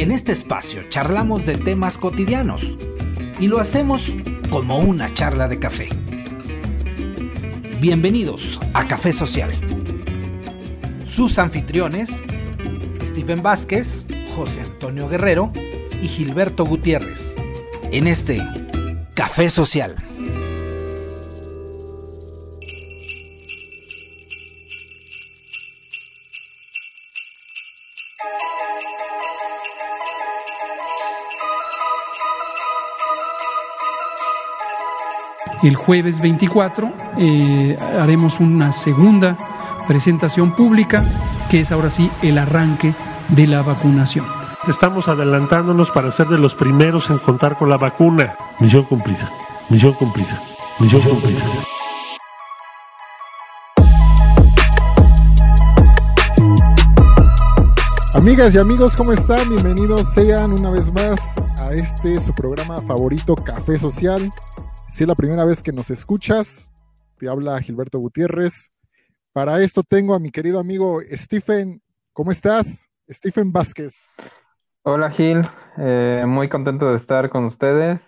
En este espacio charlamos de temas cotidianos y lo hacemos como una charla de café. Bienvenidos a Café Social. Sus anfitriones, Stephen Vázquez, José Antonio Guerrero y Gilberto Gutiérrez. En este Café Social. El jueves 24 eh, haremos una segunda presentación pública, que es ahora sí el arranque de la vacunación. Estamos adelantándonos para ser de los primeros en contar con la vacuna. Misión cumplida, misión cumplida, misión cumplida. Amigas y amigos, ¿cómo están? Bienvenidos sean una vez más a este su programa favorito, Café Social. Si es la primera vez que nos escuchas, te habla Gilberto Gutiérrez. Para esto tengo a mi querido amigo Stephen. ¿Cómo estás? Stephen Vázquez. Hola Gil, eh, muy contento de estar con ustedes.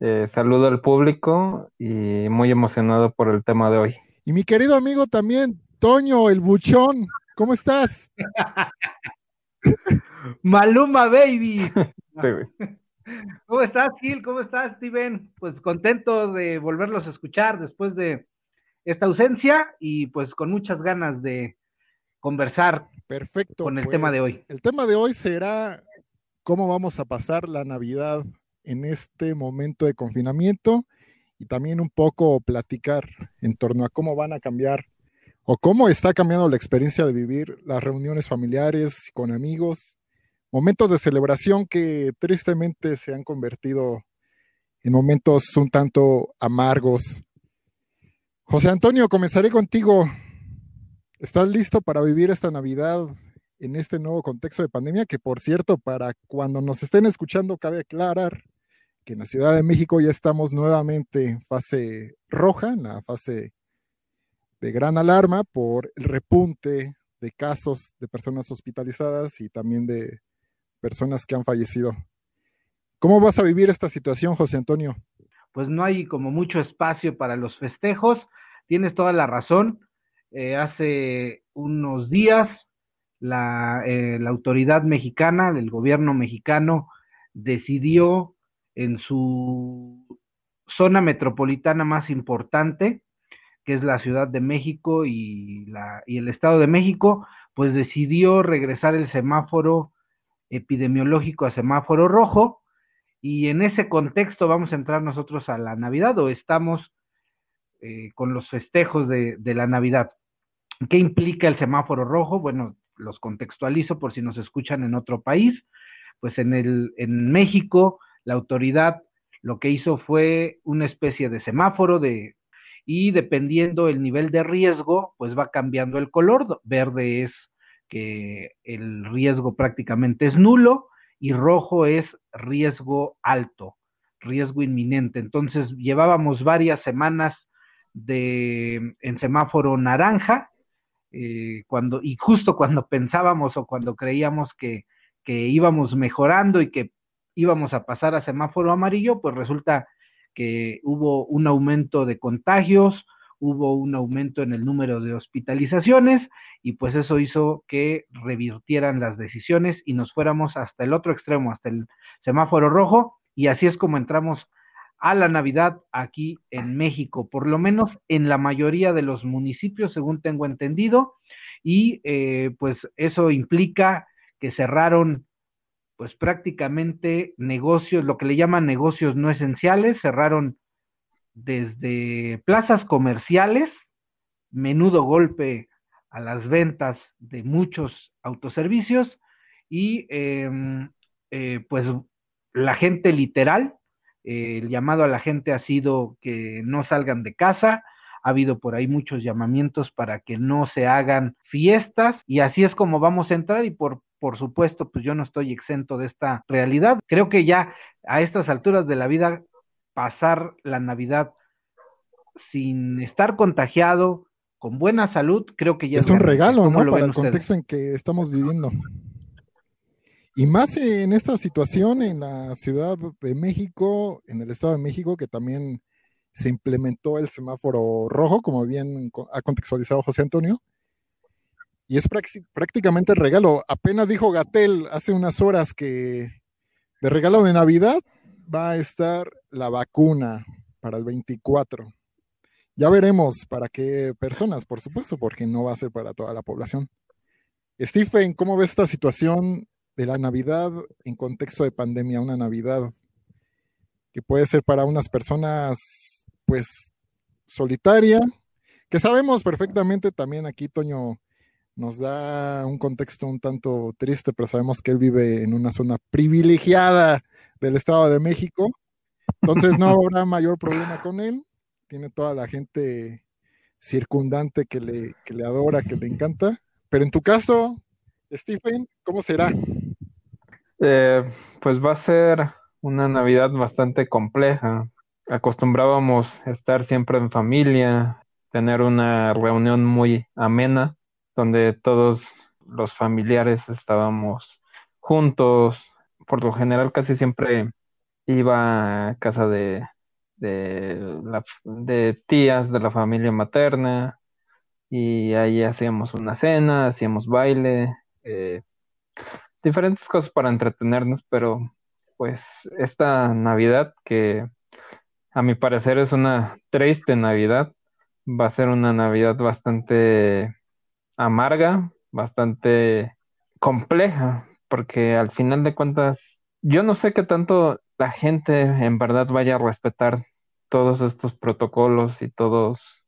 Eh, saludo al público y muy emocionado por el tema de hoy. Y mi querido amigo también, Toño, el buchón. ¿Cómo estás? Maluma Baby. ¿Cómo estás, Gil? ¿Cómo estás, Steven? Pues contento de volverlos a escuchar después de esta ausencia y pues con muchas ganas de conversar Perfecto, con el tema de pues, hoy. El tema de hoy será cómo vamos a pasar la Navidad en este momento de confinamiento y también un poco platicar en torno a cómo van a cambiar o cómo está cambiando la experiencia de vivir las reuniones familiares con amigos momentos de celebración que tristemente se han convertido en momentos un tanto amargos. José Antonio, comenzaré contigo. ¿Estás listo para vivir esta Navidad en este nuevo contexto de pandemia? Que por cierto, para cuando nos estén escuchando, cabe aclarar que en la Ciudad de México ya estamos nuevamente en fase roja, en la fase de gran alarma por el repunte de casos de personas hospitalizadas y también de personas que han fallecido. ¿Cómo vas a vivir esta situación, José Antonio? Pues no hay como mucho espacio para los festejos. Tienes toda la razón. Eh, hace unos días la, eh, la autoridad mexicana, del gobierno mexicano, decidió en su zona metropolitana más importante, que es la Ciudad de México y, la, y el Estado de México, pues decidió regresar el semáforo epidemiológico a semáforo rojo y en ese contexto vamos a entrar nosotros a la Navidad o estamos eh, con los festejos de, de, la Navidad. ¿Qué implica el semáforo rojo? Bueno, los contextualizo por si nos escuchan en otro país. Pues en, el, en México la autoridad lo que hizo fue una especie de semáforo de, y dependiendo el nivel de riesgo, pues va cambiando el color. Verde es que el riesgo prácticamente es nulo y rojo es riesgo alto, riesgo inminente. Entonces llevábamos varias semanas de en semáforo naranja, eh, cuando, y justo cuando pensábamos o cuando creíamos que, que íbamos mejorando y que íbamos a pasar a semáforo amarillo, pues resulta que hubo un aumento de contagios, hubo un aumento en el número de hospitalizaciones y pues eso hizo que revirtieran las decisiones y nos fuéramos hasta el otro extremo, hasta el semáforo rojo y así es como entramos a la Navidad aquí en México, por lo menos en la mayoría de los municipios, según tengo entendido, y eh, pues eso implica que cerraron pues prácticamente negocios, lo que le llaman negocios no esenciales, cerraron desde plazas comerciales, menudo golpe a las ventas de muchos autoservicios y eh, eh, pues la gente literal, eh, el llamado a la gente ha sido que no salgan de casa, ha habido por ahí muchos llamamientos para que no se hagan fiestas y así es como vamos a entrar y por por supuesto, pues yo no estoy exento de esta realidad. Creo que ya a estas alturas de la vida pasar la Navidad sin estar contagiado, con buena salud, creo que ya es, es un regalo, ¿no? Para el ustedes? contexto en que estamos viviendo. Y más en esta situación en la Ciudad de México, en el Estado de México, que también se implementó el semáforo rojo, como bien ha contextualizado José Antonio. Y es prácticamente el regalo. Apenas dijo Gatel hace unas horas que de regalo de Navidad va a estar la vacuna para el 24. Ya veremos para qué personas, por supuesto, porque no va a ser para toda la población. Stephen, ¿cómo ves esta situación de la Navidad en contexto de pandemia, una Navidad que puede ser para unas personas, pues, solitaria, que sabemos perfectamente también aquí, Toño, nos da un contexto un tanto triste, pero sabemos que él vive en una zona privilegiada del Estado de México, entonces no habrá mayor problema con él, tiene toda la gente circundante que le, que le adora, que le encanta, pero en tu caso, Stephen, ¿cómo será? Eh, pues va a ser una Navidad bastante compleja. Acostumbrábamos estar siempre en familia, tener una reunión muy amena, donde todos los familiares estábamos juntos. Por lo general casi siempre iba a casa de, de, de tías de la familia materna y ahí hacíamos una cena, hacíamos baile, eh, diferentes cosas para entretenernos, pero pues esta Navidad que a mi parecer es una triste Navidad, va a ser una Navidad bastante amarga, bastante compleja, porque al final de cuentas yo no sé qué tanto la gente en verdad vaya a respetar todos estos protocolos y todos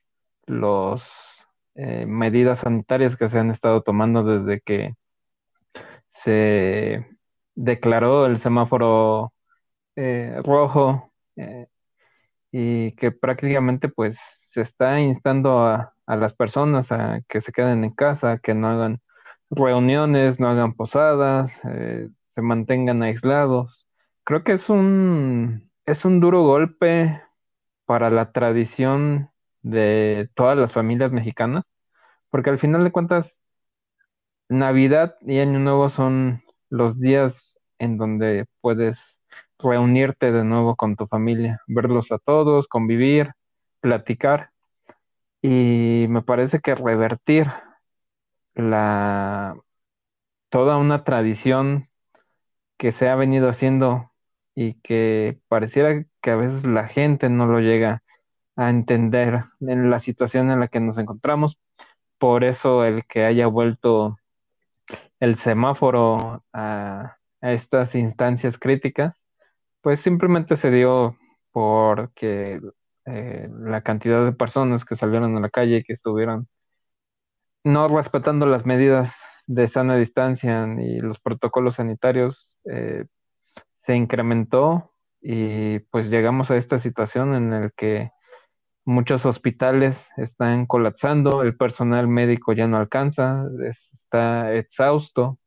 los eh, medidas sanitarias que se han estado tomando desde que se declaró el semáforo eh, rojo eh, y que prácticamente pues se está instando a, las personas a que se queden en casa, que no hagan reuniones, no hagan posadas, eh, se mantengan aislados. Creo que es un, es un duro golpe para la tradición de todas las familias mexicanas, porque al final de cuentas Navidad y Año Nuevo son los días en donde puedes reunirte de nuevo con tu familia, verlos a todos, convivir, platicar. Y me parece que revertir la toda una tradición que se ha venido haciendo y que pareciera que a veces la gente no lo llega a entender en la situación en la que nos encontramos. Por eso el que haya vuelto el semáforo a, estas instancias críticas, pues simplemente se dio porque eh, la cantidad de personas que salieron a la calle, que estuvieron no respetando las medidas de sana distancia ni los protocolos sanitarios, eh, se incrementó y pues llegamos a esta situación en la que Muchos hospitales están colapsando, el personal médico ya no alcanza, está exhausto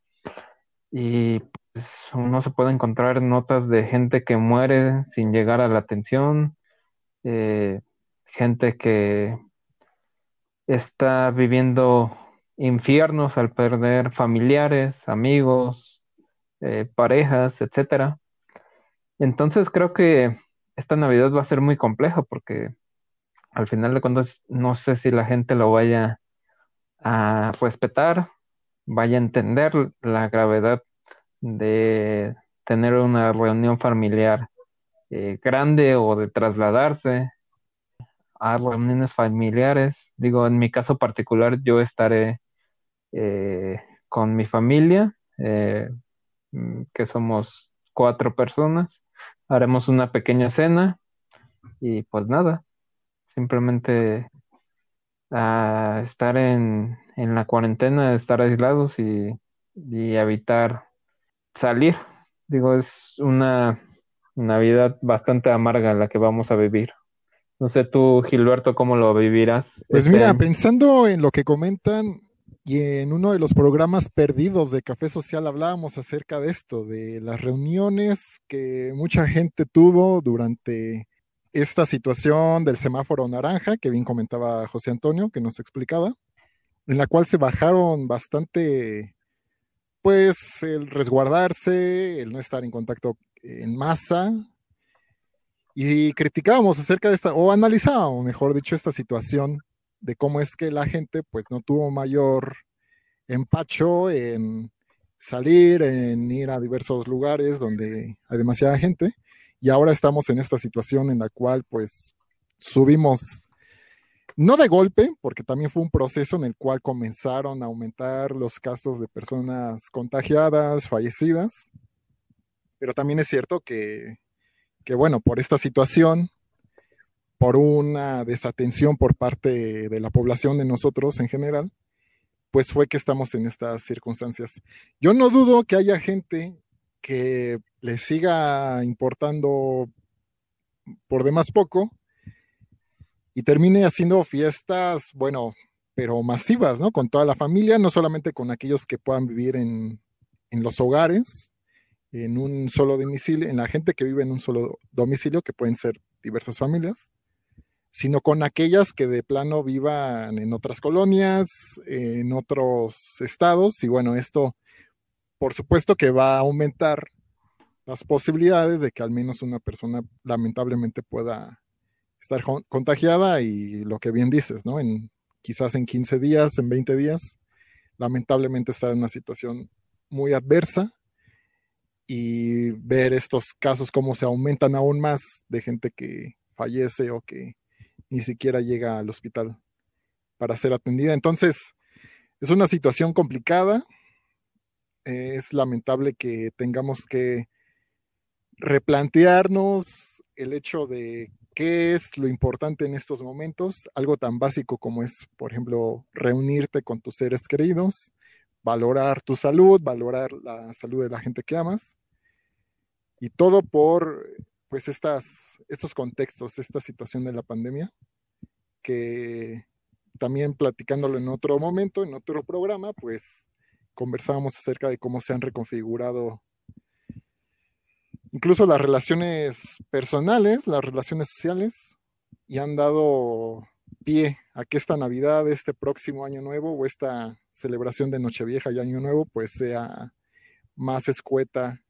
y pues, uno se puede encontrar notas de gente que muere sin llegar a la atención, eh, gente que está viviendo infiernos al perder familiares, amigos, eh, parejas, etcétera. Entonces creo que esta Navidad va a ser muy compleja porque al final de cuentas, no sé si la gente lo vaya a respetar, vaya a entender la gravedad de tener una reunión familiar eh, grande o de trasladarse a reuniones familiares. Digo, en mi caso particular, yo estaré eh, con mi familia, eh, mm, que somos cuatro personas. Haremos una pequeña cena y pues nada, simplemente a estar en, la cuarentena, estar aislados y, evitar salir. Digo, es una Navidad bastante amarga la que vamos a vivir. No sé tú, Gilberto, cómo lo vivirás. Pues este mira, pensando en lo que comentan y en uno de los programas perdidos de Café Social hablábamos acerca de esto, de las reuniones que mucha gente tuvo durante esta situación del semáforo naranja, que bien comentaba José Antonio, que nos explicaba, en la cual se bajaron bastante, pues el resguardarse, el no estar en contacto en masa. Y criticábamos acerca de esta, o analizábamos, mejor dicho, esta situación de cómo es que la gente pues no tuvo mayor empacho en salir, en ir a diversos lugares donde hay demasiada gente. Y ahora estamos en esta situación en la cual pues subimos, no de golpe, porque también fue un proceso en el cual comenzaron a aumentar los casos de personas contagiadas, fallecidas, pero también es cierto que, que bueno, por esta situación, por una desatención por parte de la población de nosotros en general, pues fue que estamos en estas circunstancias. Yo no dudo que haya gente que le siga importando por demás poco y termine haciendo fiestas, bueno, pero masivas, ¿no? Con toda la familia, no solamente con aquellos que puedan vivir en, en los hogares, en un solo domicilio, en la gente que vive en un solo domicilio, que pueden ser diversas familias, sino con aquellas que de plano vivan en otras colonias, en otros estados, y bueno, esto por supuesto que va a aumentar las posibilidades de que al menos una persona lamentablemente pueda estar contagiada y lo que bien dices, ¿no? En quizás en 15 días, en 20 días, lamentablemente estar en una situación muy adversa y ver estos casos cómo se aumentan aún más de gente que fallece o que ni siquiera llega al hospital para ser atendida. Entonces, es una situación complicada. Es lamentable que tengamos que replantearnos el hecho de qué es lo importante en estos momentos, algo tan básico como es, por ejemplo, reunirte con tus seres queridos, valorar tu salud, valorar la salud de la gente que amas, y todo por pues estas, estos contextos, esta situación de la pandemia, que también platicándolo en otro momento, en otro programa, pues conversábamos acerca de cómo se han reconfigurado incluso las relaciones personales, las relaciones sociales, y han dado pie a que esta Navidad, este próximo año nuevo o esta celebración de Nochevieja y Año Nuevo, pues sea más escueta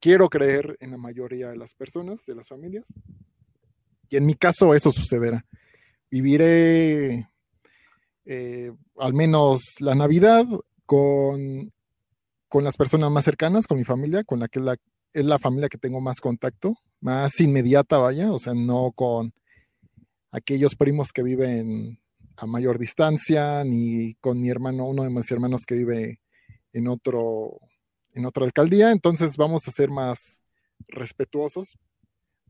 quiero creer en la mayoría de las personas, de las familias. Y en mi caso eso sucederá. Viviré eh, al menos la Navidad con, con las personas más cercanas, con mi familia, con la que la, es la familia que tengo más contacto, más inmediata, vaya, o sea, no con aquellos primos que viven a mayor distancia, ni con mi hermano, uno de mis hermanos que vive en otro en otra alcaldía, entonces vamos a ser más respetuosos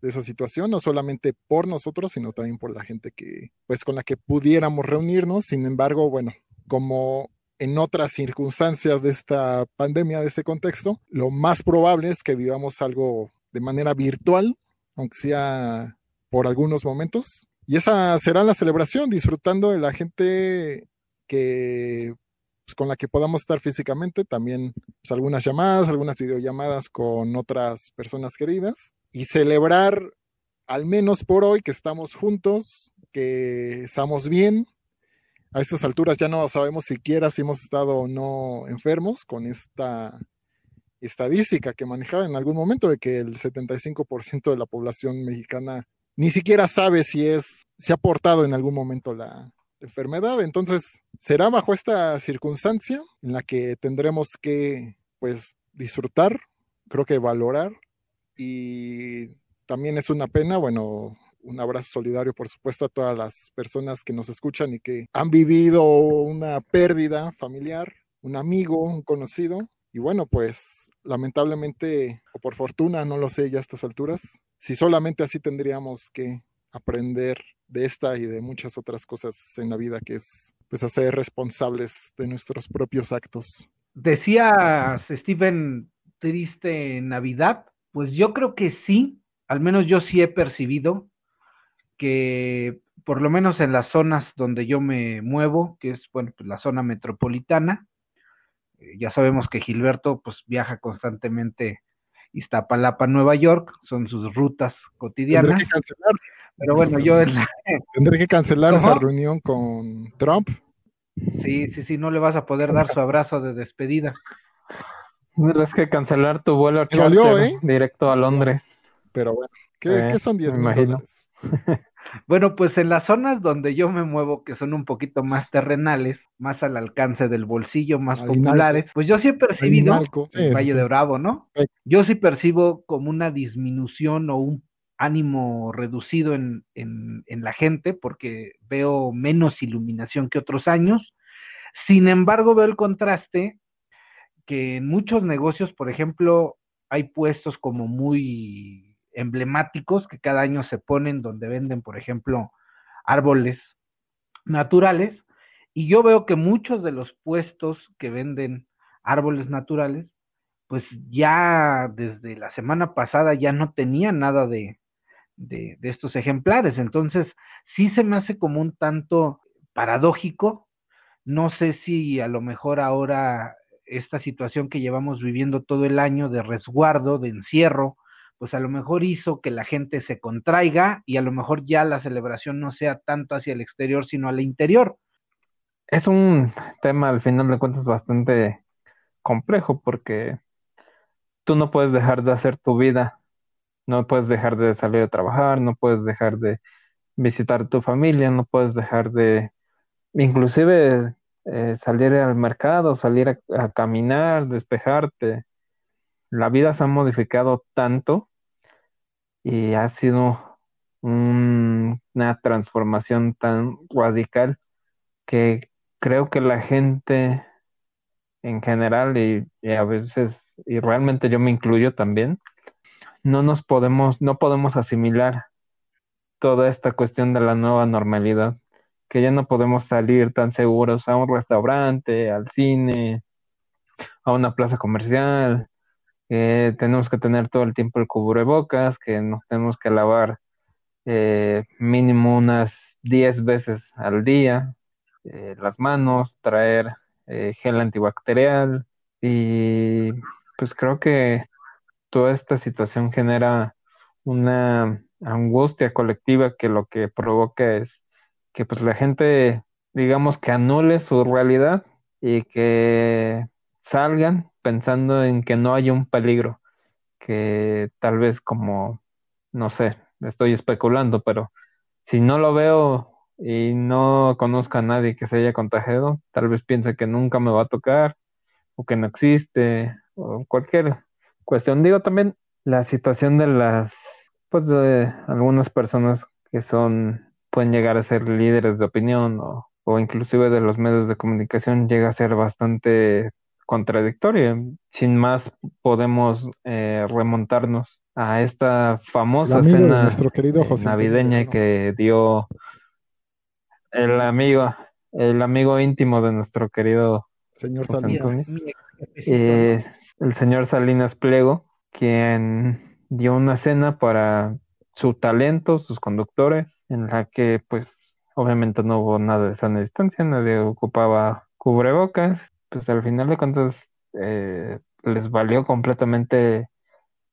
de esa situación, no solamente por nosotros, sino también por la gente que, pues, con la que pudiéramos reunirnos. Sin embargo, bueno, como en otras circunstancias de esta pandemia, de este contexto, lo más probable es que vivamos algo de manera virtual, aunque sea por algunos momentos. Y esa será la celebración, disfrutando de la gente que pues, con la que podamos estar físicamente, también pues, algunas llamadas, algunas videollamadas con otras personas queridas y celebrar al menos por hoy que estamos juntos, que estamos bien. A estas alturas ya no sabemos siquiera si hemos estado o no enfermos con esta estadística que manejaba en algún momento de que el 75% de la población mexicana ni siquiera sabe si es si ha portado en algún momento la, enfermedad. Entonces, será bajo esta circunstancia en la que tendremos que, pues, disfrutar, creo que valorar y también es una pena, bueno, un abrazo solidario, por supuesto, a todas las personas que nos escuchan y que han vivido una pérdida familiar, un amigo, un conocido. Y bueno, pues lamentablemente, o por fortuna, no lo sé ya a estas alturas, si solamente así tendríamos que aprender de esta y de muchas otras cosas en la vida, que es pues hacer responsables de nuestros propios actos. Decías, Stephen, triste Navidad. Pues yo creo que sí, al menos yo sí he percibido que por lo menos en las zonas donde yo me muevo, que es bueno, pues la zona metropolitana, eh, ya sabemos que Gilberto pues viaja constantemente Iztapalapa, Nueva York, son sus rutas cotidianas. Pero bueno, yo... Tendré que cancelar esa reunión con Trump. Sí, sí, sí, no le vas a poder dar su abrazo de despedida. Tendrás que cancelar tu vuelo dolió, ¿eh? directo a Londres. Pero bueno, ¿qué, Eh, qué son 10 me mil imagino. dólares? Bueno, pues en las zonas donde yo me muevo, que son un poquito más terrenales, más al alcance del bolsillo, más populares, pues yo sí he percibido, Aguinalco. Sí, el sí, Valle sí. de Bravo, ¿no? Sí. Yo sí percibo como una disminución o un ánimo reducido en, en, en la gente, porque veo menos iluminación que otros años. Sin embargo, veo el contraste que en muchos negocios, por ejemplo, hay puestos como muy emblemáticos que cada año se ponen donde venden, por ejemplo, árboles naturales. Y yo veo que muchos de los puestos que venden árboles naturales, pues ya desde la semana pasada ya no tenían nada de, de, de estos ejemplares. Entonces, sí se me hace como un tanto paradójico. No sé si a lo mejor ahora esta situación que llevamos viviendo todo el año de resguardo, de encierro, pues a lo mejor hizo que la gente se contraiga y a lo mejor ya la celebración no sea tanto hacia el exterior, sino al interior. Es un tema al final de cuentas bastante complejo porque tú no puedes dejar de hacer tu vida, no puedes dejar de salir a trabajar, no puedes dejar de visitar tu familia, no puedes dejar de inclusive eh, salir al mercado, salir a, a caminar, despejarte. La vida se ha modificado tanto y ha sido un- una transformación tan radical que creo que la gente en general y, y a veces, y realmente yo me incluyo también, no nos podemos, no podemos asimilar toda esta cuestión de la nueva normalidad, que ya no podemos salir tan seguros a un restaurante, al cine, a una plaza comercial, que tenemos que tener todo el tiempo el cubrebocas, que nos tenemos que lavar eh, mínimo unas 10 veces al día, eh, las manos, traer eh, gel antibacterial y pues creo que toda esta situación genera una angustia colectiva que lo que provoca es que pues la gente digamos que anule su realidad y que salgan pensando en que no hay un peligro, que tal vez como, no sé, estoy especulando, pero si no lo veo y no conozco a nadie que se haya contagiado, tal vez piense que nunca me va a tocar o que no existe o cualquier cuestión. Digo también la situación de las, pues de algunas personas que son, pueden llegar a ser líderes de opinión o, o inclusive de los medios de comunicación llega a ser bastante contradictoria. Sin más, podemos eh, remontarnos a esta famosa cena nuestro querido eh, José Antonio navideña Guerrero. que dio el amigo, el amigo íntimo de nuestro querido Señor José Salinas. Antonio. eh, el señor Salinas Pliego, quien dio una cena para su talento, sus conductores, en la que pues obviamente no hubo nada de sana distancia, nadie ocupaba cubrebocas, pues al final de cuentas eh, les valió completamente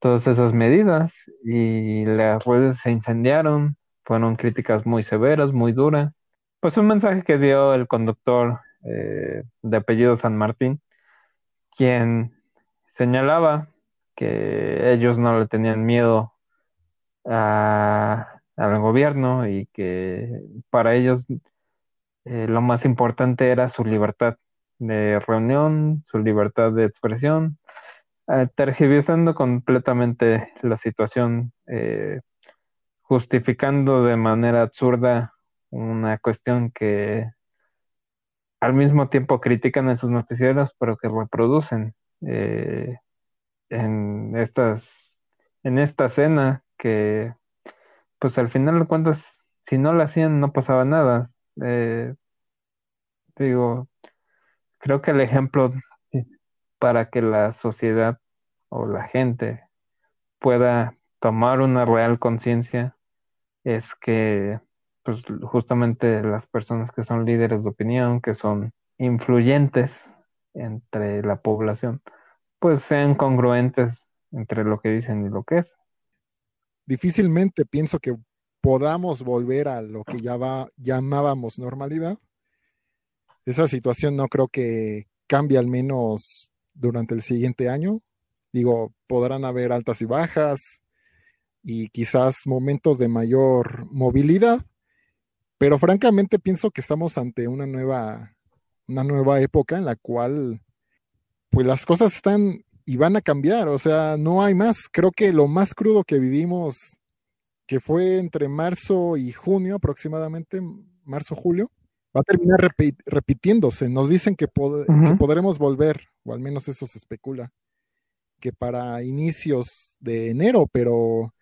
todas esas medidas y las redes se incendiaron, fueron críticas muy severas, muy duras. Pues un mensaje que dio el conductor eh, de apellido San Martín, quien señalaba que ellos no le tenían miedo a- al gobierno y que para ellos eh, lo más importante era su libertad de reunión, su libertad de expresión, eh, tergiversando completamente la situación, eh, justificando de manera absurda una cuestión que al mismo tiempo critican en sus noticieros, pero que reproducen eh, en estas, en esta cena que, pues al final de cuentas, si no la hacían no pasaba nada. Eh, digo, creo que el ejemplo para que la sociedad o la gente pueda tomar una real conciencia es que pues justamente las personas que son líderes de opinión, que son influyentes entre la población, pues sean congruentes entre lo que dicen y lo que es. Difícilmente pienso que podamos volver a lo que ya va- llamábamos normalidad. Esa situación no creo que cambie al menos durante el siguiente año. Digo, podrán haber altas y bajas y quizás momentos de mayor movilidad, pero francamente pienso que estamos ante una nueva, una nueva época en la cual pues las cosas están y van a cambiar, o sea, no hay más. Creo que lo más crudo que vivimos, que fue entre marzo y junio aproximadamente, marzo-julio, va a terminar repitiéndose. Nos dicen que, podremos volver, o al menos eso se especula, que para inicios de enero, pero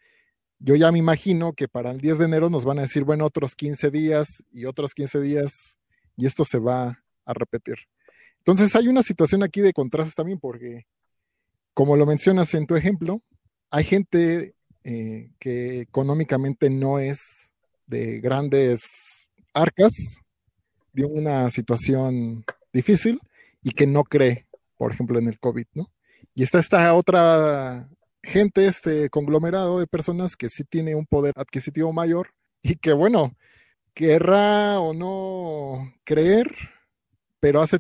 yo ya me imagino que para el 10 de enero nos van a decir, bueno, otros 15 días y otros 15 días, y esto se va a repetir. Entonces hay una situación aquí de contrastes también, porque como lo mencionas en tu ejemplo, hay gente eh, que económicamente no es de grandes arcas, de una situación difícil y que no cree, por ejemplo, en el COVID, ¿no? Y está esta otra gente, este conglomerado de personas que sí tiene un poder adquisitivo mayor y que, bueno, querrá o no creer, pero hace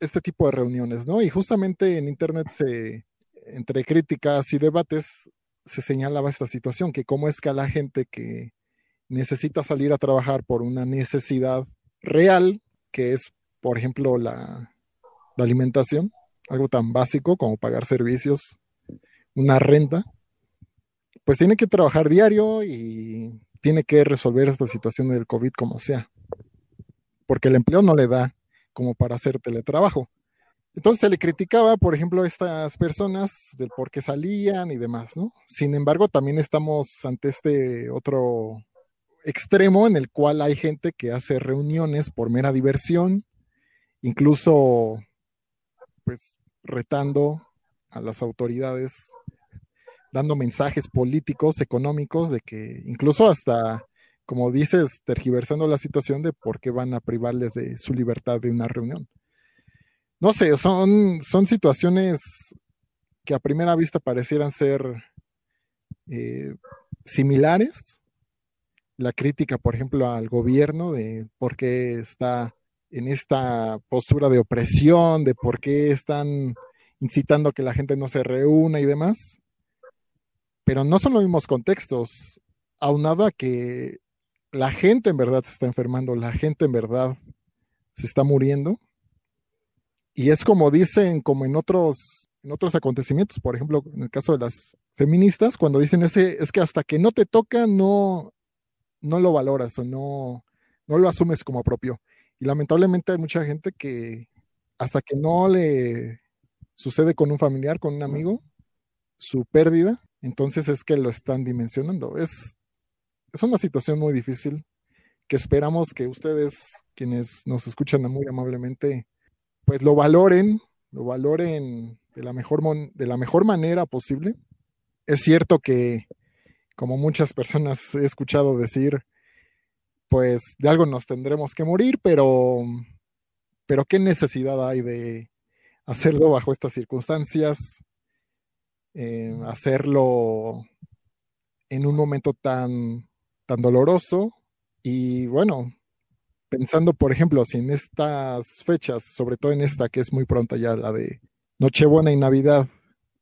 este tipo de reuniones, ¿no? Y justamente en Internet se, entre críticas y debates se señalaba esta situación, que cómo es que a la gente que necesita salir a trabajar por una necesidad real, que es, por ejemplo, la, alimentación, algo tan básico como pagar servicios, una renta, pues tiene que trabajar diario y tiene que resolver esta situación del COVID como sea, porque el empleo no le da como para hacer teletrabajo. Entonces se le criticaba, por ejemplo, a estas personas del por qué salían y demás, ¿no? Sin embargo, también estamos ante este otro extremo en el cual hay gente que hace reuniones por mera diversión, incluso pues retando a las autoridades, dando mensajes políticos, económicos, de que incluso hasta, como dices, tergiversando la situación de por qué van a privarles de su libertad de una reunión no sé, son, son situaciones que a primera vista parecieran ser eh, similares. La crítica, por ejemplo, al gobierno de por qué está en esta postura de opresión, de por qué están incitando a que la gente no se reúna y demás. Pero no son los mismos contextos, aunado a que la gente en verdad se está enfermando, la gente en verdad se está muriendo y es como dicen, como en otros, en otros acontecimientos, por ejemplo, en el caso de las feministas, cuando dicen ese, es que hasta que no te toca, no, no lo valoras o no, no lo asumes como propio. Y lamentablemente hay mucha gente que hasta que no le sucede con un familiar, con un amigo, su pérdida, entonces es que lo están dimensionando. Es, es una situación muy difícil que esperamos que ustedes, quienes nos escuchan muy amablemente, pues lo valoren, lo valoren de la mejor, de la mejor manera posible. Es cierto que, como muchas personas he escuchado decir, pues de algo nos tendremos que morir, pero, pero ¿qué necesidad hay de hacerlo bajo estas circunstancias? Eh, hacerlo en un momento tan, tan doloroso y bueno, pensando, por ejemplo, si en estas fechas, sobre todo en esta que es muy pronta ya, la de Nochebuena y Navidad,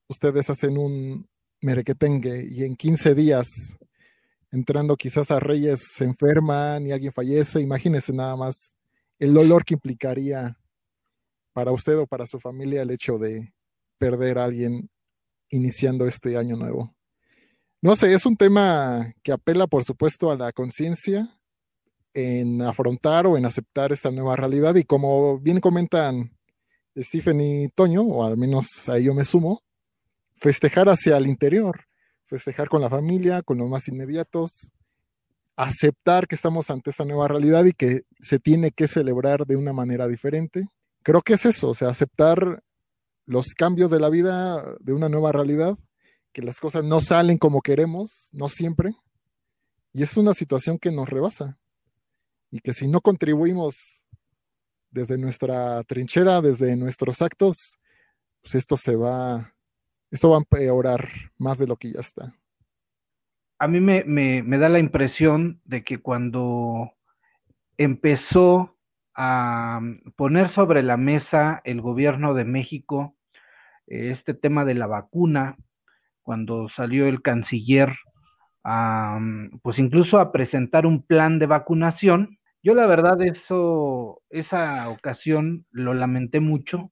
ustedes hacen un merequetengue y en 15 días, entrando quizás a Reyes, se enferman y alguien fallece, imagínense nada más el dolor que implicaría para usted o para su familia el hecho de perder a alguien iniciando este año nuevo. No sé, es un tema que apela, por supuesto, a la conciencia, en afrontar o en aceptar esta nueva realidad y como bien comentan Stephen y Toño, o al menos a ello me sumo, festejar hacia el interior, festejar con la familia, con los más inmediatos, aceptar que estamos ante esta nueva realidad y que se tiene que celebrar de una manera diferente. Creo que es eso, o sea, aceptar los cambios de la vida, de una nueva realidad, que las cosas no salen como queremos, no siempre, y es una situación que nos rebasa y que si no contribuimos desde nuestra trinchera, desde nuestros actos, pues esto se va, esto va a empeorar más de lo que ya está. A mí me, me da la impresión de que cuando empezó a poner sobre la mesa el gobierno de México este tema de la vacuna, cuando salió el canciller, pues incluso a presentar un plan de vacunación. Yo la verdad eso, esa ocasión lo lamenté mucho,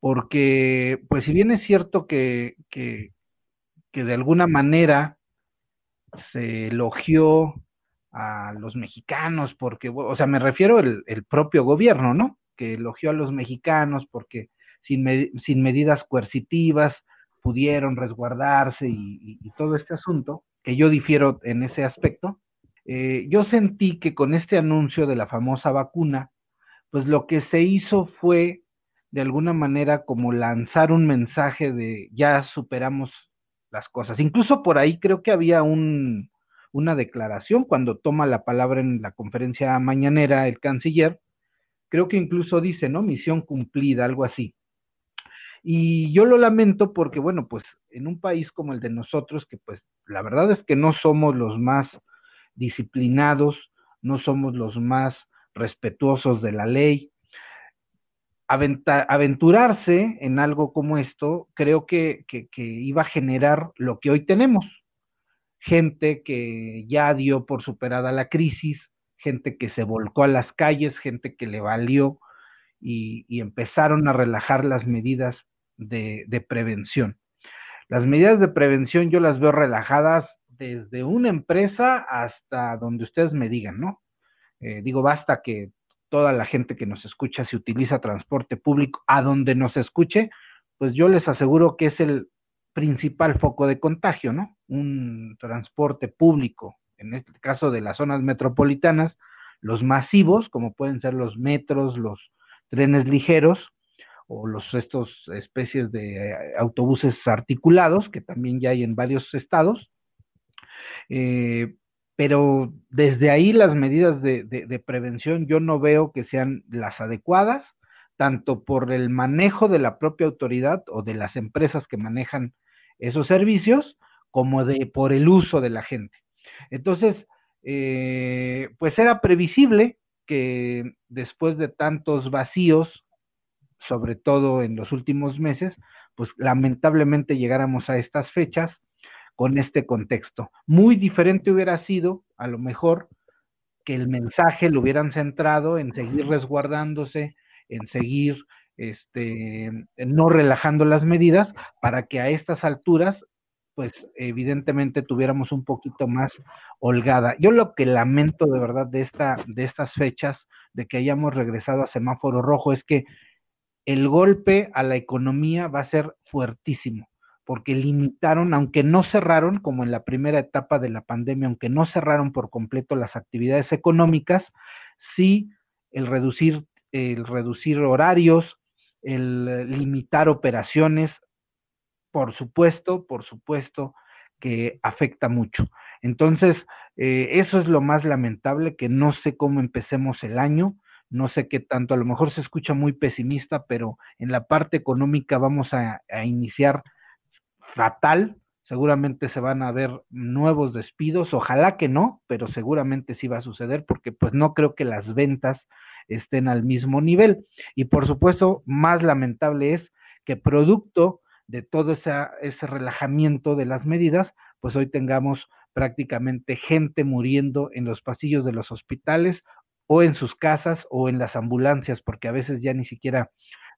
porque pues si bien es cierto que, que, que de alguna manera se elogió a los mexicanos, porque, o sea, me refiero el, el propio gobierno, ¿no? Que elogió a los mexicanos porque sin, sin medidas coercitivas pudieron resguardarse y, todo este asunto, que yo difiero en ese aspecto. Eh, yo sentí que con este anuncio de la famosa vacuna, pues lo que se hizo fue de alguna manera como lanzar un mensaje de ya superamos las cosas. Incluso por ahí creo que había un, una declaración cuando toma la palabra en la conferencia mañanera el canciller, creo que incluso dice, ¿no? Misión cumplida, algo así. Y yo lo lamento porque, bueno, pues en un país como el de nosotros, que pues la verdad es que no somos los más disciplinados, no somos los más respetuosos de la ley, aventurarse en algo como esto, creo que, que, iba a generar lo que hoy tenemos. Gente que ya dio por superada la crisis, gente que se volcó a las calles, gente que le valió y, empezaron a relajar las medidas de, de, prevención. Las medidas de prevención yo las veo relajadas desde una empresa hasta donde ustedes me digan, ¿no? Eh, digo, basta que toda la gente que nos escucha, si utiliza transporte público, a donde nos escuche, pues yo les aseguro que es el principal foco de contagio, ¿no? Un transporte público, en este caso de las zonas metropolitanas, los masivos, como pueden ser los metros, los trenes ligeros o los estos especies de eh, autobuses articulados que también ya hay en varios estados, eh, pero desde ahí las medidas de, prevención yo no veo que sean las adecuadas, tanto por el manejo de la propia autoridad o de las empresas que manejan esos servicios, como de por el uso de la gente. Entonces, eh, pues era previsible que después de tantos vacíos, sobre todo en los últimos meses, pues lamentablemente llegáramos a estas fechas con este contexto. Muy diferente hubiera sido, a lo mejor, que el mensaje lo hubieran centrado en seguir resguardándose, en seguir este, no relajando las medidas, para que a estas alturas, pues evidentemente tuviéramos un poquito más holgada. Yo lo que lamento de verdad de, esta, de estas fechas, de que hayamos regresado a semáforo rojo, es que el golpe a la economía va a ser fuertísimo porque limitaron, aunque no cerraron, como en la primera etapa de la pandemia, aunque no cerraron por completo las actividades económicas, sí el reducir, el reducir horarios, el limitar operaciones, por supuesto, por supuesto que afecta mucho. Entonces, eh, eso es lo más lamentable, que no sé cómo empecemos el año, no sé qué tanto, a lo mejor se escucha muy pesimista, pero en la parte económica vamos a iniciar fatal, seguramente se van a ver nuevos despidos, ojalá que no, pero seguramente sí va a suceder porque pues no creo que las ventas estén al mismo nivel. Y por supuesto, más lamentable es que producto de todo ese relajamiento de las medidas, pues hoy tengamos prácticamente gente muriendo en los pasillos de los hospitales o en sus casas o en las ambulancias, porque a veces ya ni siquiera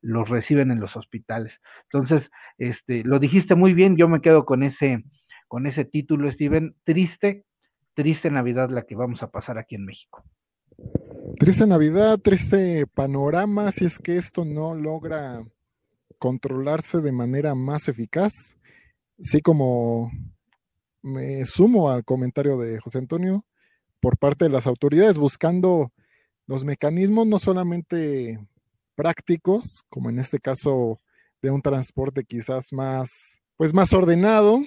los reciben en los hospitales. Entonces, este, lo dijiste muy bien, yo me quedo con ese, con ese título, Steven, triste, triste Navidad la que vamos a pasar aquí en México. Triste Navidad, triste panorama, si es que esto no logra controlarse de manera más eficaz. Sí, como me sumo al comentario de José Antonio por parte de las autoridades, buscando los mecanismos no solamente prácticos, como en este caso de un transporte quizás más, pues más ordenado,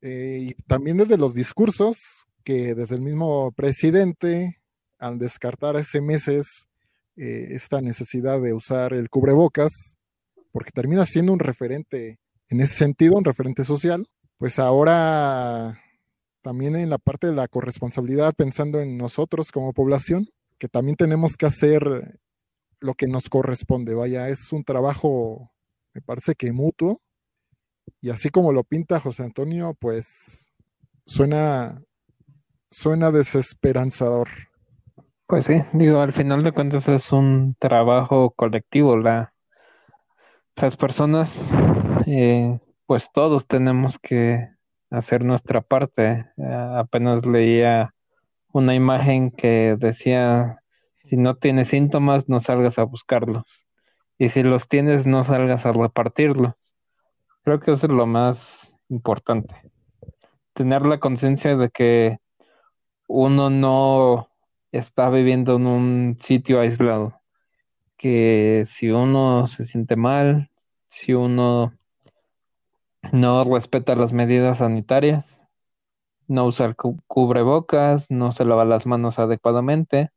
eh, y también desde los discursos que desde el mismo presidente, al descartar hace meses eh, esta necesidad de usar el cubrebocas, porque termina siendo un referente en ese sentido, un referente social, pues ahora también en la parte de la corresponsabilidad, pensando en nosotros como población, que también tenemos que hacer lo que nos corresponde. Vaya, es un trabajo me parece que mutuo. Y así como lo pinta José Antonio, pues suena, suena desesperanzador. Pues sí, digo, al final de cuentas es un trabajo colectivo. La, las personas, eh, pues todos tenemos que hacer nuestra parte. Eh, apenas leía una imagen que decía, si no tienes síntomas, no salgas a buscarlos. Y si los tienes, no salgas a repartirlos. Creo que eso es lo más importante. Tener la conciencia de que uno no está viviendo en un sitio aislado. Que si uno se siente mal, si uno no respeta las medidas sanitarias, no usa cubrebocas, no se lava las manos adecuadamente.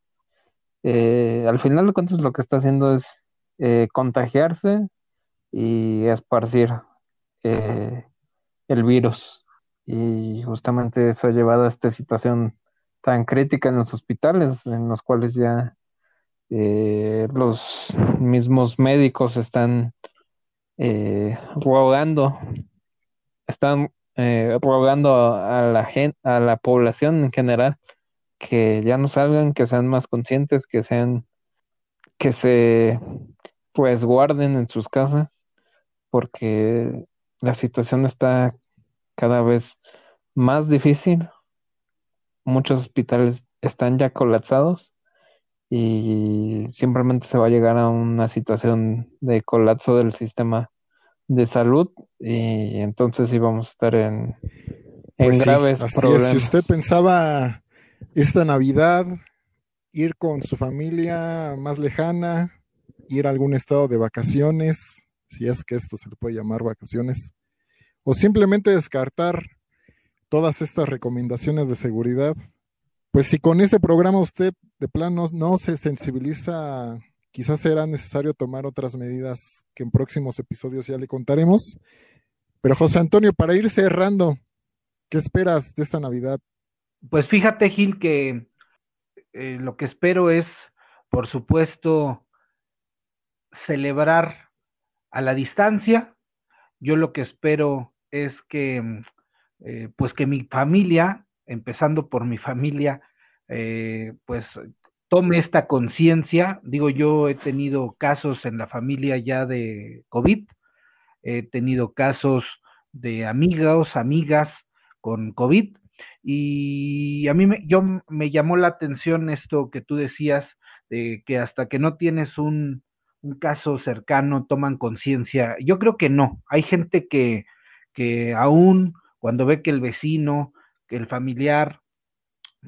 Eh, al final de cuentas lo que está haciendo es eh, contagiarse y esparcir eh, el virus. Y justamente eso ha llevado a esta situación tan crítica en los hospitales, en los cuales ya los mismos médicos están rogando, están eh, rogando a la gente, a la población en general, que ya no salgan, que sean más conscientes, que sean, que se pues guarden en sus casas, porque la situación está cada vez más difícil. Muchos hospitales están ya colapsados y simplemente se va a llegar a una situación de colapso del sistema de salud y entonces íbamos a estar en, en Pues sí, graves es. problemas. Si usted pensaba esta Navidad ir con su familia más lejana, ir a algún estado de vacaciones, si es que esto se le puede llamar vacaciones, o simplemente descartar todas estas recomendaciones de seguridad, pues si con ese programa usted de plano no se sensibiliza, quizás será necesario tomar otras medidas que en próximos episodios ya le contaremos. Pero José Antonio, para ir cerrando, ¿qué esperas de esta Navidad? Pues fíjate, Gil, que eh, lo que espero es, por supuesto, celebrar a la distancia. Yo lo que espero es que, eh, pues que mi familia, empezando por mi familia, eh, pues tome esta conciencia. Digo, yo he tenido casos en la familia ya de COVID, he tenido casos de amigos, amigas con COVID, y a mí me, yo, me llamó la atención esto que tú decías, de que hasta que no tienes un, un caso cercano toman conciencia. Yo creo que no. Hay gente que, que aún cuando ve que el vecino, que el familiar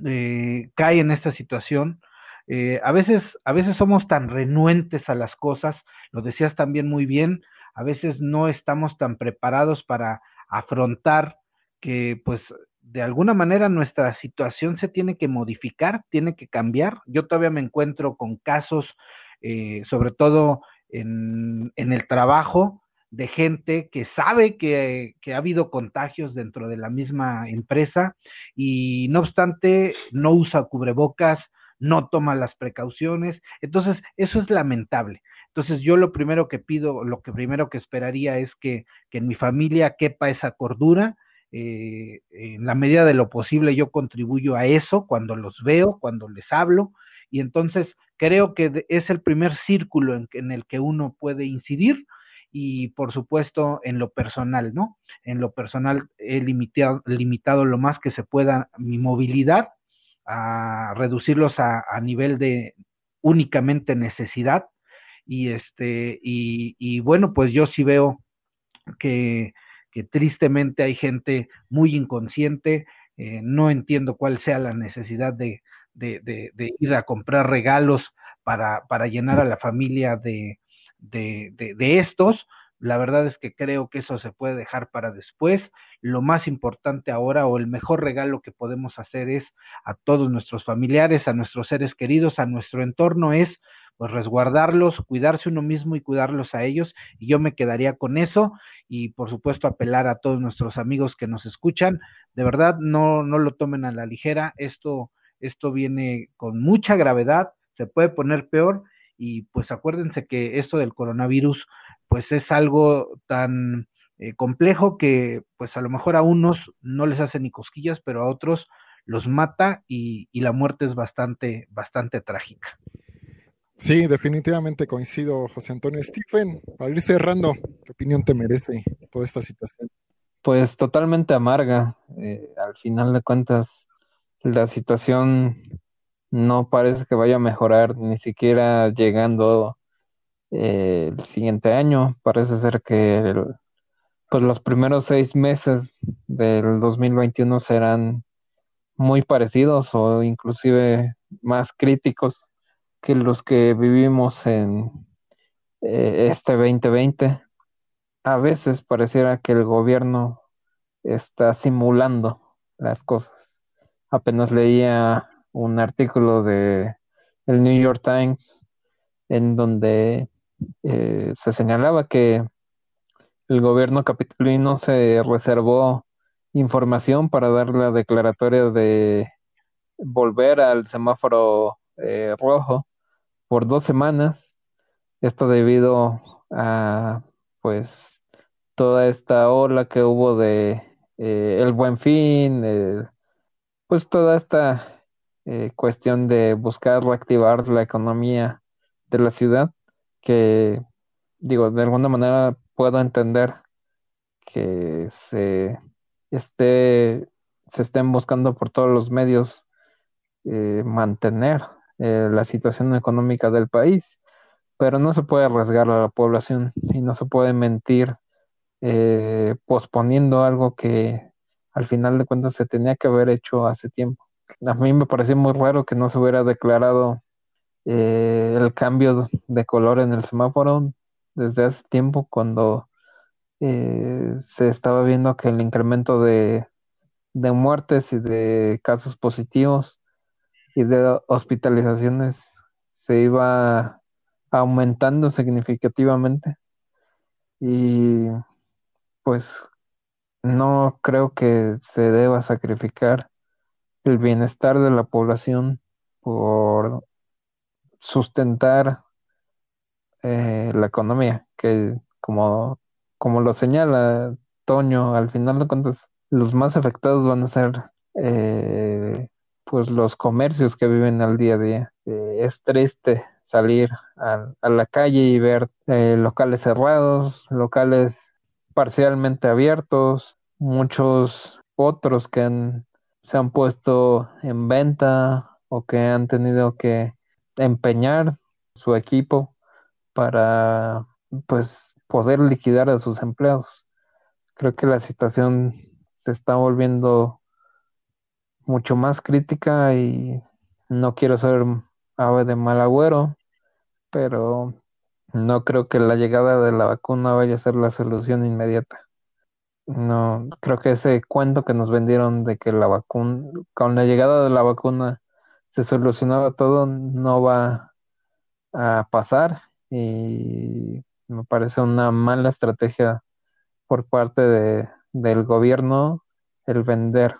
eh, cae en esta situación, eh, a veces, a veces somos tan renuentes a las cosas, lo decías también muy bien, a veces no estamos tan preparados para afrontar que pues de alguna manera nuestra situación se tiene que modificar, tiene que cambiar. Yo todavía me encuentro con casos, eh, sobre todo en, en, el trabajo, de gente que sabe que, que, ha habido contagios dentro de la misma empresa y no obstante no usa cubrebocas, no toma las precauciones. Entonces, eso es lamentable. Entonces, yo lo primero que pido, lo que primero que esperaría es que, que en mi familia quepa esa cordura, eh, en la medida de lo posible yo contribuyo a eso cuando los veo, cuando les hablo, y entonces creo que es el primer círculo en, en, el que uno puede incidir y por supuesto en lo personal, ¿no? En lo personal he limitado, lo más que se pueda mi movilidad a reducirlos a, nivel de únicamente necesidad y este y bueno pues yo sí veo que que tristemente hay gente muy inconsciente, eh, no entiendo cuál sea la necesidad de, ir a comprar regalos para, llenar a la familia de, estos. La verdad es que creo que eso se puede dejar para después. Lo más importante ahora o el mejor regalo que podemos hacer es a todos nuestros familiares, a nuestros seres queridos, a nuestro entorno es pues resguardarlos, cuidarse uno mismo y cuidarlos a ellos. Y yo me quedaría con eso y por supuesto apelar a todos nuestros amigos que nos escuchan. De verdad, no, no lo tomen a la ligera. Esto, esto viene con mucha gravedad, se puede poner peor y pues acuérdense que esto del coronavirus pues es algo tan eh, complejo que pues a lo mejor a unos no les hace ni cosquillas, pero a otros los mata y, y la muerte es bastante, bastante trágica. Sí, definitivamente coincido, José Antonio. Stephen, para ir cerrando, ¿qué opinión te merece toda esta situación? Pues totalmente amarga. Eh, al final de cuentas, la situación no parece que vaya a mejorar, ni siquiera llegando eh, el siguiente año. Parece ser que pues los primeros seis meses del 2021 serán muy parecidos o inclusive más críticos que los que vivimos en eh, este 2020. A veces pareciera que el gobierno está simulando las cosas. Apenas leía un artículo de el New York Times en donde eh, se señalaba que el gobierno capitalino se reservó información para dar la declaratoria de volver al semáforo eh, rojo por dos semanas. Esto debido a pues toda esta ola que hubo de eh, el buen fin, pues toda esta eh, cuestión de buscar reactivar la economía de la ciudad, que digo, de alguna manera puedo entender que se esté, se estén buscando por todos los medios eh, mantener eh, la situación económica del país, pero no se puede arriesgar a la población y no se puede mentir eh, posponiendo algo que al final de cuentas se tenía que haber hecho hace tiempo. A mí me pareció muy raro que no se hubiera declarado eh, el cambio de color en el semáforo desde hace tiempo cuando se estaba viendo que el incremento de, de muertes y de casos positivos y de hospitalizaciones se iba aumentando significativamente. Y pues no creo que se deba sacrificar el bienestar de la población por sustentar eh, la economía, que como, como lo señala Toño, al final de cuentas los más afectados van a ser eh, pues los comercios que viven al día a día. Eh, es triste salir a, la calle y ver eh, locales cerrados, locales parcialmente abiertos, muchos otros que se han puesto en venta o que han tenido que empeñar su equipo para pues poder liquidar a sus empleados. Creo que la situación se está volviendo mucho más crítica y no quiero ser ave de mal agüero, pero no creo que la llegada de la vacuna vaya a ser la solución inmediata. No, creo que ese cuento que nos vendieron de que la vacuna, con la llegada de la vacuna se solucionaba todo, no va a pasar y me parece una mala estrategia por parte de, del gobierno el vender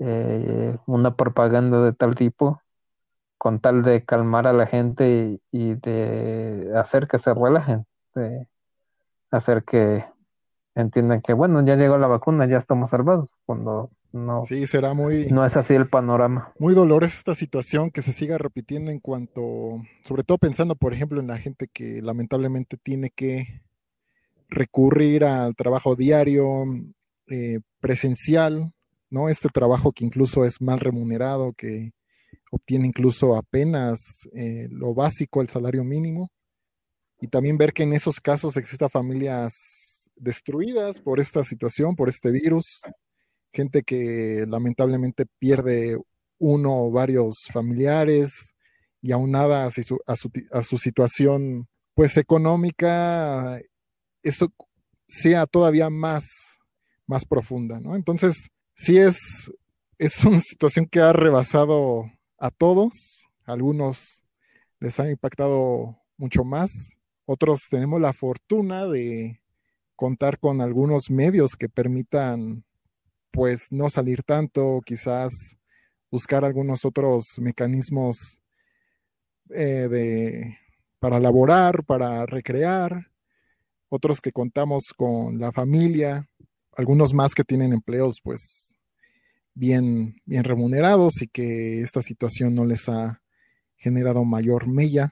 eh, una propaganda de tal tipo con tal de calmar a la gente y, de hacer que se relajen, de hacer que entiendan que bueno, ya llegó la vacuna, ya estamos salvados, cuando no, sí, será muy, no es así el panorama. Muy dolorosa esta situación que se siga repitiendo en cuanto, sobre todo pensando, por ejemplo, en la gente que lamentablemente tiene que recurrir al trabajo diario, eh, presencial, ¿no? Este trabajo que incluso es mal remunerado, que obtiene incluso apenas eh, lo básico, el salario mínimo. Y también ver que en esos casos existen familias destruidas por esta situación, por este virus, gente que lamentablemente pierde uno o varios familiares y aunada a su, a su, a su situación pues económica, esto sea todavía más, más profunda, ¿no? Entonces, sí es, es una situación que ha rebasado a todos. Algunos les ha impactado mucho más. Otros tenemos la fortuna de contar con algunos medios que permitan pues no salir tanto, quizás buscar algunos otros mecanismos eh, de, para laborar, para recrear. otros que contamos con la familia, algunos más que tienen empleos pues bien, bien remunerados y que esta situación no les ha generado mayor mella,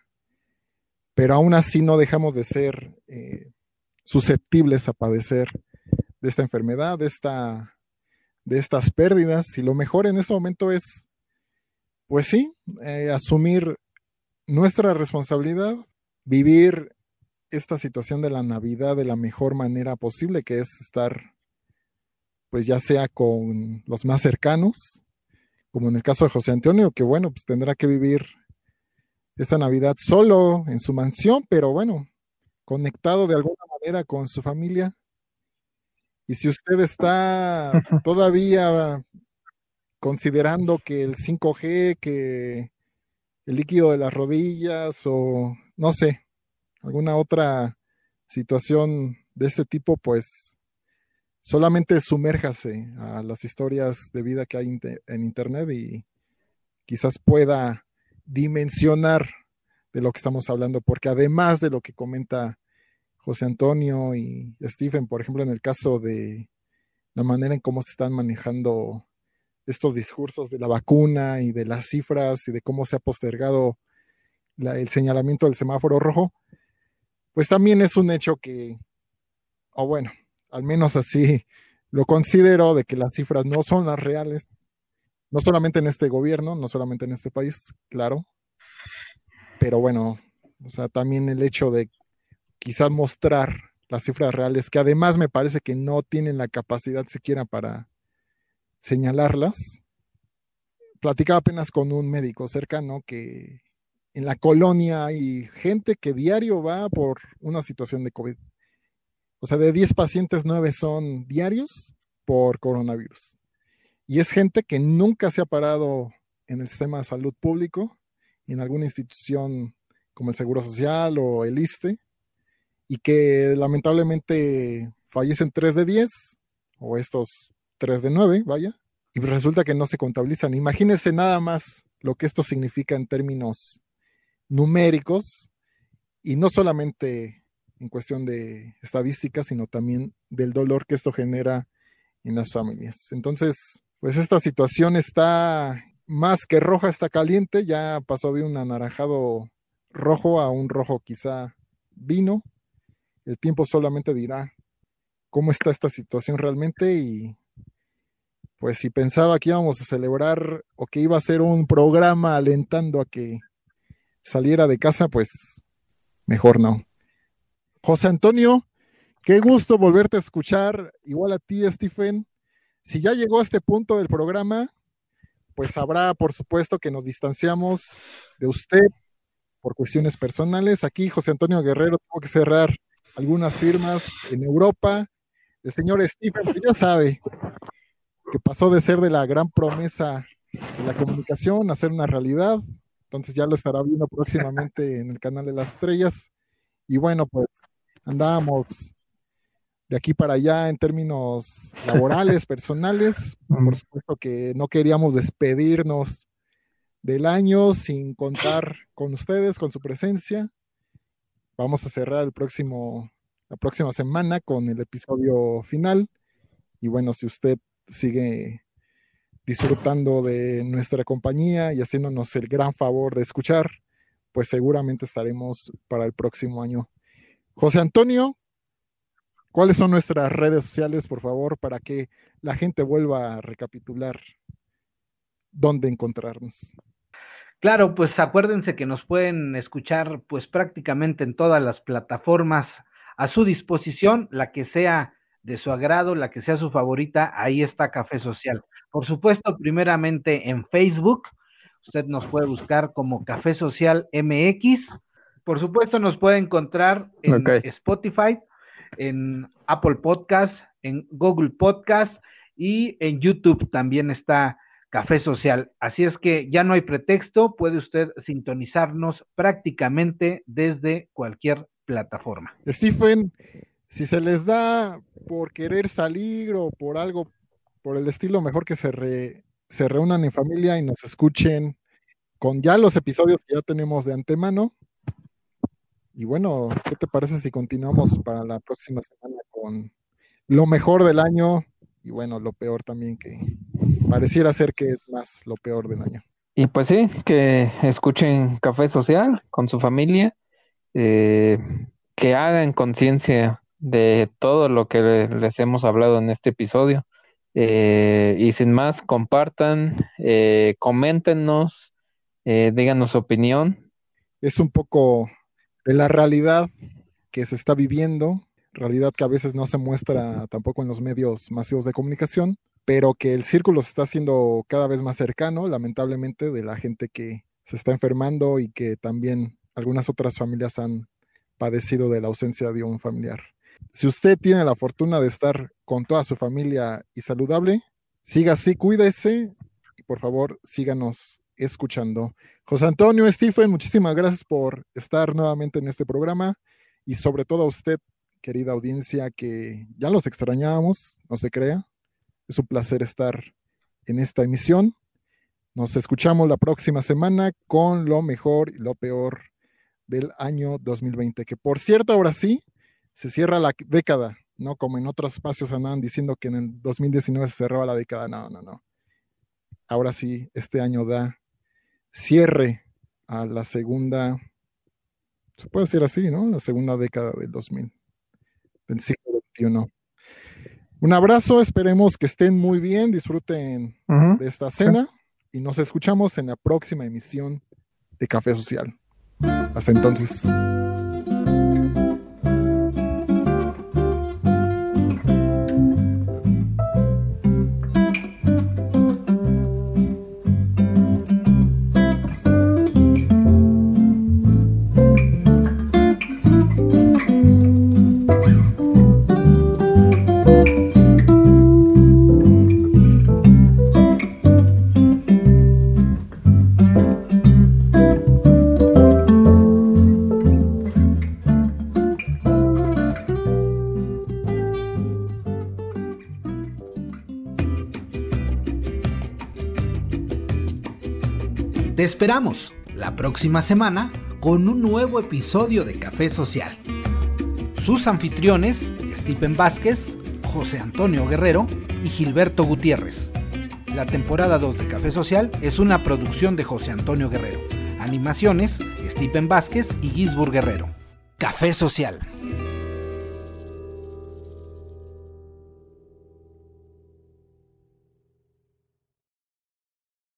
pero aún así no dejamos de ser eh, susceptibles a padecer de esta enfermedad, de, esta, de estas pérdidas, y lo mejor en este momento es, pues sí, eh, asumir nuestra responsabilidad, vivir esta situación de la Navidad de la mejor manera posible, que es estar, pues ya sea con los más cercanos, como en el caso de José Antonio, que bueno, pues tendrá que vivir esta Navidad solo en su mansión, pero bueno, conectado de alguna manera con su familia. Y si usted está todavía considerando que el 5G, que el líquido de las rodillas o no sé, alguna otra situación de este tipo, pues solamente sumérjase a las historias de vida que hay en Internet y quizás pueda dimensionar de lo que estamos hablando, porque además de lo que comenta José Antonio y Stephen, por ejemplo, en el caso de la manera en cómo se están manejando estos discursos de la vacuna y de las cifras y de cómo se ha postergado el señalamiento del semáforo rojo, pues también es un hecho que, o bueno, al menos así lo considero, de que las cifras no son las reales, no solamente en este gobierno, no solamente en este país, claro, pero bueno, o sea, también el hecho de quizás mostrar las cifras reales, que además me parece que no tienen la capacidad siquiera para señalarlas. Platicaba apenas con un médico cercano que en la colonia hay gente que diario va por una situación de COVID. O sea, de 10 pacientes, 9 son diarios por coronavirus. Y es gente que nunca se ha parado en el sistema de salud público, en alguna institución como el Seguro Social o el ISTE, y que lamentablemente fallecen 3 de 10, o estos 3 de 9, vaya, y resulta que no se contabilizan. Imagínense nada más lo que esto significa en términos numéricos y no solamente en cuestión de estadísticas, sino también del dolor que esto genera en las familias. Entonces, pues esta situación está más que roja, está caliente, ya pasó de un anaranjado rojo a un rojo quizá vino. El tiempo solamente dirá cómo está esta situación realmente y pues si pensaba que íbamos a celebrar o que iba a ser un programa alentando a que saliera de casa, pues mejor no. José Antonio, qué gusto volverte a escuchar, igual a ti, Stephen. Si ya llegó a este punto del programa, pues sabrá, por supuesto, que nos distanciamos de usted por cuestiones personales. Aquí José Antonio Guerrero tuvo que cerrar algunas firmas en Europa. El señor Stephen, pues ya sabe que pasó de ser de la gran promesa de la comunicación a ser una realidad. Entonces ya lo estará viendo próximamente en el canal de las estrellas. Y bueno, pues andábamos de aquí para allá en términos laborales, personales. Por supuesto que no queríamos despedirnos del año sin contar con ustedes, con su presencia. Vamos a cerrar el próximo, la próxima semana con el episodio final. Y bueno, si usted sigue disfrutando de nuestra compañía y haciéndonos el gran favor de escuchar, pues seguramente estaremos para el próximo año. José Antonio, ¿cuáles son nuestras redes sociales, por favor, para que la gente vuelva a recapitular dónde encontrarnos? Claro, pues acuérdense que nos pueden escuchar pues prácticamente en todas las plataformas a su disposición, la que sea de su agrado, la que sea su favorita, ahí está Café Social. Por supuesto, primeramente en Facebook, usted nos puede buscar como Café Social MX. Por supuesto, nos puede encontrar en Spotify, en Apple Podcast, en Google Podcast y en YouTube también está Café Social. Así es que ya no hay pretexto, puede usted sintonizarnos prácticamente desde cualquier plataforma. Stephen, si se les da por querer salir o por algo por el estilo, mejor que se, se reúnan en familia y nos escuchen con ya los episodios que ya tenemos de antemano. Y bueno, ¿qué te parece si continuamos para la próxima semana con lo mejor del año y bueno, lo peor también que pareciera ser que es más lo peor del año? Y pues sí, que escuchen Café Social con su familia, eh, que hagan conciencia de todo lo que les hemos hablado en este episodio. Eh, y sin más, compartan, eh, coméntenos, eh, díganos su opinión. Es un poco de la realidad que se está viviendo, realidad que a veces no se muestra tampoco en los medios masivos de comunicación, pero que el círculo se está haciendo cada vez más cercano, lamentablemente, de la gente que se está enfermando y que también algunas otras familias han padecido de la ausencia de un familiar. Si usted tiene la fortuna de estar con toda su familia y saludable, siga así, cuídese y por favor síganos escuchando. José Antonio, Stephen, muchísimas gracias por estar nuevamente en este programa y sobre todo a usted, querida audiencia, que ya los extrañábamos, no se crea. Es un placer estar en esta emisión. Nos escuchamos la próxima semana con lo mejor y lo peor del año 2020, que por cierto, ahora sí, se cierra la década, no como en otros espacios andaban diciendo que en el 2019 se cerraba la década. No, no, no. Ahora sí, este año da cierre a la segunda, se puede decir así, ¿no? La segunda década del 2000, del siglo XXI. Un abrazo, esperemos que estén muy bien, disfruten de esta cena y nos escuchamos en la próxima emisión de Café Social. Hasta entonces. Esperamos la próxima semana con un nuevo episodio de Café Social. Sus anfitriones, Stephen Vázquez, José Antonio Guerrero y Gilberto Gutiérrez. La temporada 2 de Café Social es una producción de José Antonio Guerrero. Animaciones, Stephen Vázquez y Gisburg Guerrero. Café Social.